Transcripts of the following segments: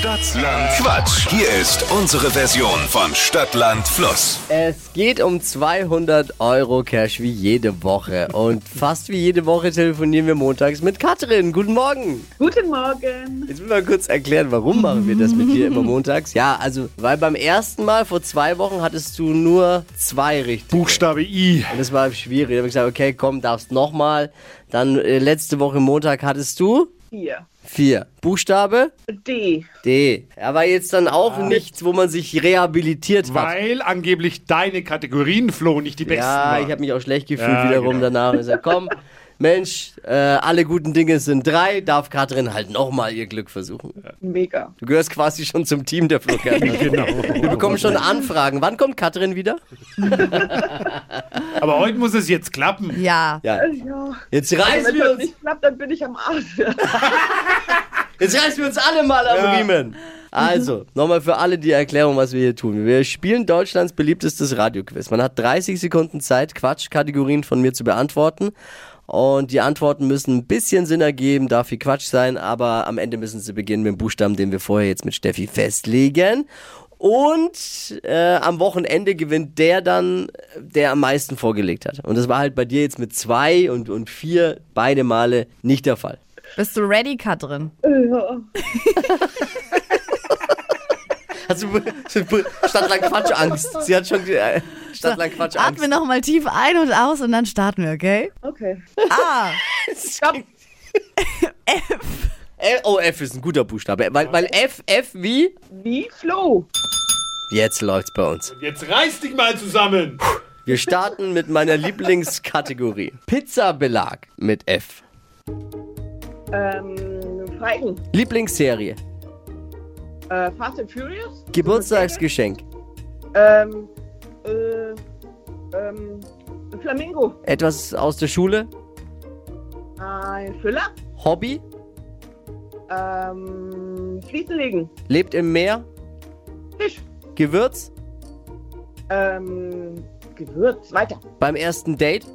Stadtland Quatsch. Hier ist unsere Version von Stadtland Fluss. Es geht um 200 Euro Cash wie jede Woche. Und fast wie jede Woche telefonieren wir montags mit Katrin. Guten Morgen. Guten Morgen. Jetzt will mal kurz erklären, warum machen wir das mit dir immer montags? Ja, also, weil beim ersten Mal vor zwei Wochen hattest du nur zwei richtig. Buchstabe I. Und das war schwierig. Da habe ich gesagt, okay, komm, darfst nochmal. Dann äh, letzte Woche Montag hattest du Hier. Vier. Buchstabe D. D. Aber jetzt dann auch nichts, wo man sich rehabilitiert hat. Weil angeblich deine Kategorien, Flo, nicht die besten Ja, waren. ich habe mich auch schlecht gefühlt Ja, wiederum genau. danach. Und gesagt, komm, Mensch, äh, alle guten Dinge sind drei, darf Katrin halt nochmal ihr Glück versuchen. Mega. Du gehörst quasi schon zum Team der Flugkarte. Genau. Wir bekommen schon Anfragen. Wann kommt Katrin wieder? Aber heute muss es jetzt klappen. Ja. Ja, Ja. jetzt Wenn reißen wir uns, nicht klappt, dann bin ich am Arsch. jetzt reißen wir uns alle mal am Ja. Riemen. Also, nochmal für alle die Erklärung, was wir hier tun. Wir spielen Deutschlands beliebtestes Radioquiz. Man hat 30 Sekunden Zeit, Quatschkategorien von mir zu beantworten. Und die Antworten müssen ein bisschen Sinn ergeben, darf viel Quatsch sein, aber am Ende müssen sie beginnen mit dem Buchstaben, den wir vorher jetzt mit Steffi festlegen. Und äh, am Wochenende gewinnt der dann, der am meisten vorgelegt hat. Und das war halt bei dir jetzt mit zwei und, und vier beide Male nicht der Fall. Bist du ready, Katrin? ja. Hast du Stadtland Quatsch Angst? Sie hat schon äh, Stadtland Quatsch Angst. Atme nochmal tief ein und aus und dann starten wir, okay? Okay. A. Stopp. L oh, F ist ein guter Buchstabe. Weil, weil F, F wie? Wie Flo. Jetzt läuft's bei uns. Jetzt reiß dich mal zusammen. Wir starten mit meiner Lieblingskategorie. Pizzabelag mit F. Ähm, Freigen. Lieblingsserie. Äh, Fast and Furious. Geburtstagsgeschenk. Ähm, äh, ähm, Flamingo. Etwas aus der Schule. Ein Füller. Hobby. Ähm, Fliesen legen. Lebt im Meer. Fisch. Gewürz. Ähm, Gewürz. Weiter. Beim ersten Date.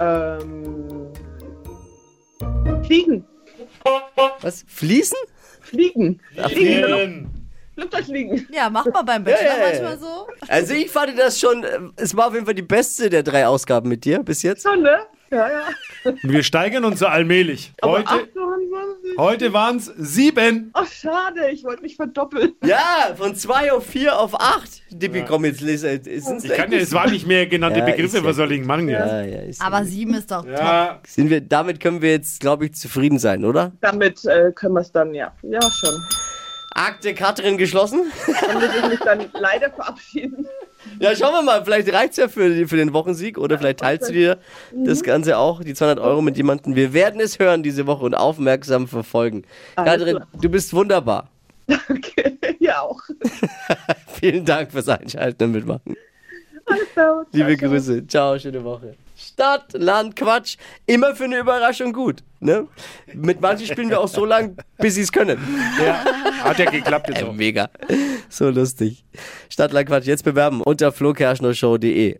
Ähm, Fliegen. Was? Fließen? Fliegen. Fliegen. Fliegen. Flugzeugfliegen. Ja, mach mal beim Bachelor ja. manchmal so. Also ich fand das schon, äh, es war auf jeden Fall die beste der drei Ausgaben mit dir bis jetzt. So, ne? Ja, ja. Wir steigern uns so allmählich. Aber Heute, 28. heute waren es sieben. Ach, schade. Ich wollte mich verdoppeln. Ja, von zwei auf vier auf acht. Dippi, komm jetzt, lese. Ist Ich kann ja, es waren nicht mehr genannte Ja, Begriffe, ja was soll ich machen jetzt? Ja, ja, ist Aber sieben ist doch top. Ja, Sind wir, damit können wir jetzt, glaube ich, zufrieden sein, oder? Damit äh, können wir es dann, ja. Ja, schon. Akte Katrin geschlossen. Dann muss ich mich dann leider verabschieden. Ja, schauen wir mal, vielleicht reicht's ja für, für den Wochensieg oder vielleicht teilst du dir das Ganze auch, die 200 Euro mit jemandem. Wir werden es hören diese Woche und aufmerksam verfolgen. Alles Katrin, klar. du bist wunderbar. Okay, ja auch. Vielen Dank fürs Einschalten und Mitmachen. Alles klar. Liebe Ciao. Grüße. Ciao, schöne Woche. Stadt, Land, Quatsch. Immer für eine Überraschung gut. Ne? Mit manchen spielen wir auch so lang, bis sie es können. ja, hat ja geklappt jetzt Äh, auch. mega. So lustig. Stadt, Land, Quatsch. Jetzt bewerben unter flokerschnershow.de.